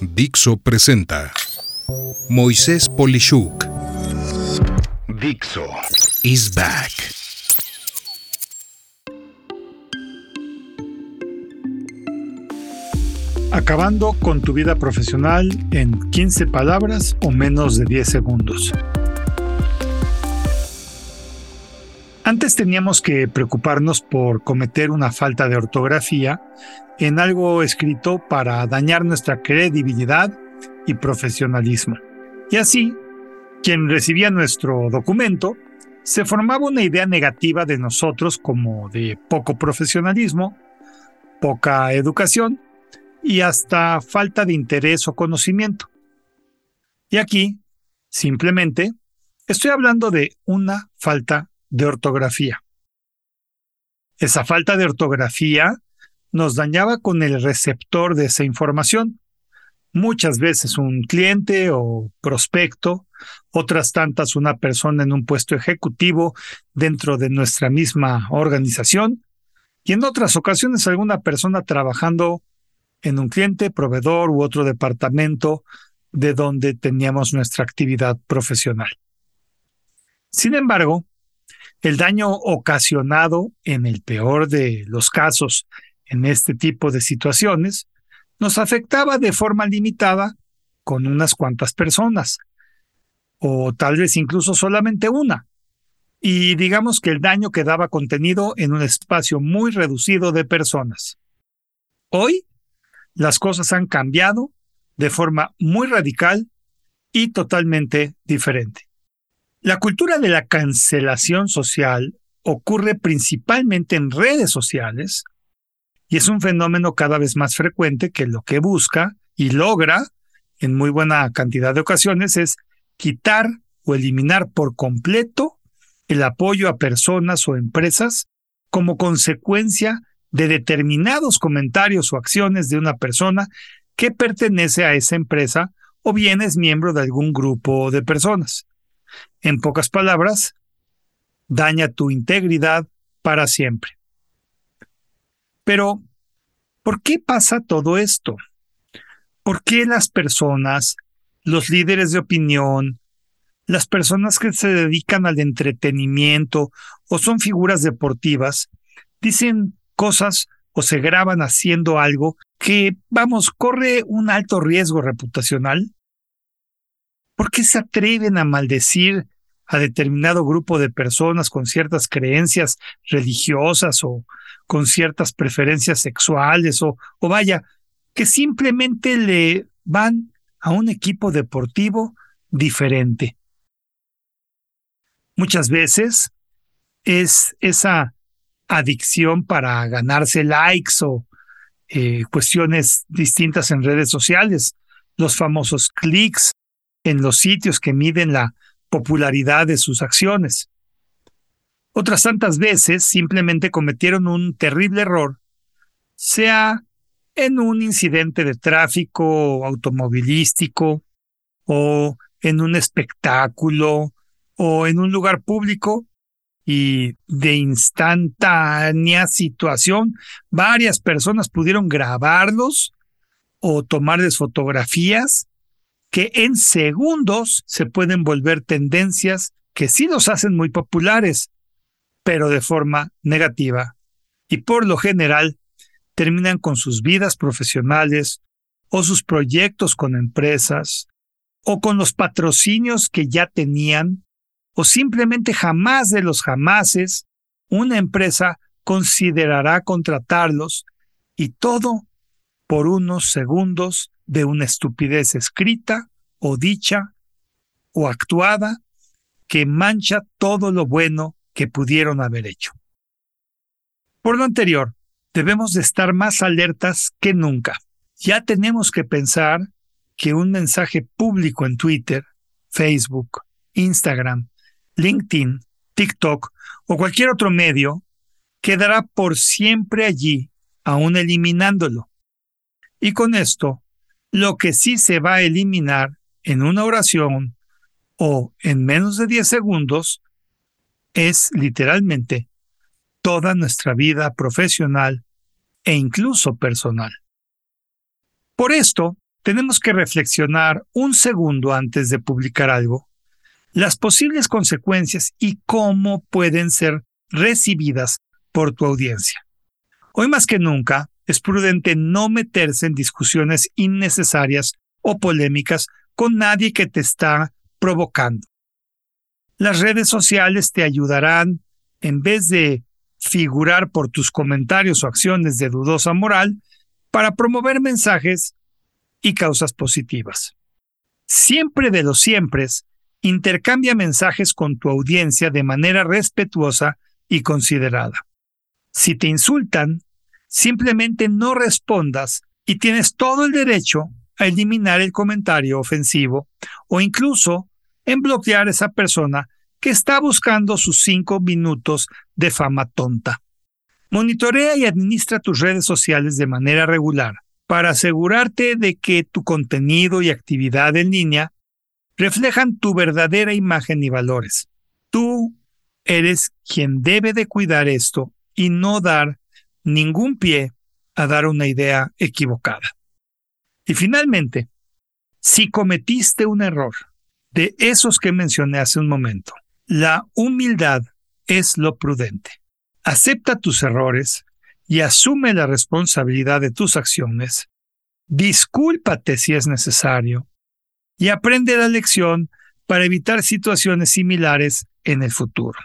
Dixo presenta Moisés Polishuk. Dixo is back. Acabando con tu vida profesional en 15 palabras o menos de 10 segundos. Antes teníamos que preocuparnos por cometer una falta de ortografía en algo escrito para dañar nuestra credibilidad y profesionalismo. Y así, quien recibía nuestro documento se formaba una idea negativa de nosotros como de poco profesionalismo, poca educación y hasta falta de interés o conocimiento. Y aquí, simplemente, estoy hablando de una falta de ortografía. Esa falta de ortografía nos dañaba con el receptor de esa información. Muchas veces un cliente o prospecto, otras tantas una persona en un puesto ejecutivo dentro de nuestra misma organización y en otras ocasiones alguna persona trabajando en un cliente, proveedor u otro departamento de donde teníamos nuestra actividad profesional. Sin embargo, el daño ocasionado, en el peor de los casos, en este tipo de situaciones, nos afectaba de forma limitada con unas cuantas personas, o tal vez incluso solamente una. Y digamos que el daño quedaba contenido en un espacio muy reducido de personas. Hoy las cosas han cambiado de forma muy radical y totalmente diferente. La cultura de la cancelación social ocurre principalmente en redes sociales y es un fenómeno cada vez más frecuente que lo que busca y logra en muy buena cantidad de ocasiones es quitar o eliminar por completo el apoyo a personas o empresas como consecuencia de determinados comentarios o acciones de una persona que pertenece a esa empresa o bien es miembro de algún grupo de personas. En pocas palabras, daña tu integridad para siempre. Pero, ¿por qué pasa todo esto? ¿Por qué las personas, los líderes de opinión, las personas que se dedican al entretenimiento o son figuras deportivas, dicen cosas o se graban haciendo algo que, vamos, corre un alto riesgo reputacional? ¿Por qué se atreven a maldecir a determinado grupo de personas con ciertas creencias religiosas o con ciertas preferencias sexuales o, vaya, que simplemente le van a un equipo deportivo diferente? Muchas veces es esa adicción para ganarse likes o eh, cuestiones distintas en redes sociales, los famosos clics en los sitios que miden la popularidad de sus acciones. Otras tantas veces simplemente cometieron un terrible error, sea en un incidente de tráfico automovilístico o en un espectáculo o en un lugar público y de instantánea situación, varias personas pudieron grabarlos o tomarles fotografías que en segundos se pueden volver tendencias que sí los hacen muy populares, pero de forma negativa. Y por lo general terminan con sus vidas profesionales o sus proyectos con empresas o con los patrocinios que ya tenían o simplemente jamás de los jamases, una empresa considerará contratarlos y todo por unos segundos de una estupidez escrita o dicha o actuada que mancha todo lo bueno que pudieron haber hecho. Por lo anterior, debemos de estar más alertas que nunca. Ya tenemos que pensar que un mensaje público en Twitter, Facebook, Instagram LinkedIn, TikTok o cualquier otro medio, quedará por siempre allí, aún eliminándolo. Y con esto, lo que sí se va a eliminar en una oración o en menos de 10 segundos es literalmente toda nuestra vida profesional e incluso personal. Por esto, tenemos que reflexionar un segundo antes de publicar algo, las posibles consecuencias y cómo pueden ser recibidas por tu audiencia. Hoy más que nunca, es prudente no meterse en discusiones innecesarias o polémicas con nadie que te está provocando. Las redes sociales te ayudarán, en vez de figurar por tus comentarios o acciones de dudosa moral, para promover mensajes y causas positivas. Siempre de los siempre, intercambia mensajes con tu audiencia de manera respetuosa y considerada. Si te insultan, simplemente no respondas y tienes todo el derecho a eliminar el comentario ofensivo o incluso en bloquear a esa persona que está buscando sus cinco minutos de fama tonta. Monitorea y administra tus redes sociales de manera regular para asegurarte de que tu contenido y actividad en línea reflejan tu verdadera imagen y valores. Tú eres quien debe de cuidar esto y no dar ningún pie a dar una idea equivocada. Y finalmente, si cometiste un error de esos que mencioné hace un momento, la humildad es lo prudente. Acepta tus errores y asume la responsabilidad de tus acciones. Discúlpate si es necesario y aprende la lección para evitar situaciones similares en el futuro.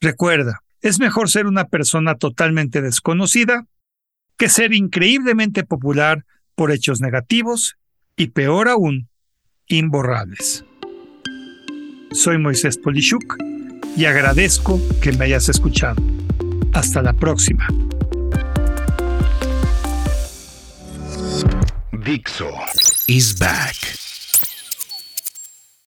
Recuerda, es mejor ser una persona totalmente desconocida que ser increíblemente popular por hechos negativos y peor aún, imborrables. Soy Moisés Polishuk y agradezco que me hayas escuchado. Hasta la próxima. Dixo is back.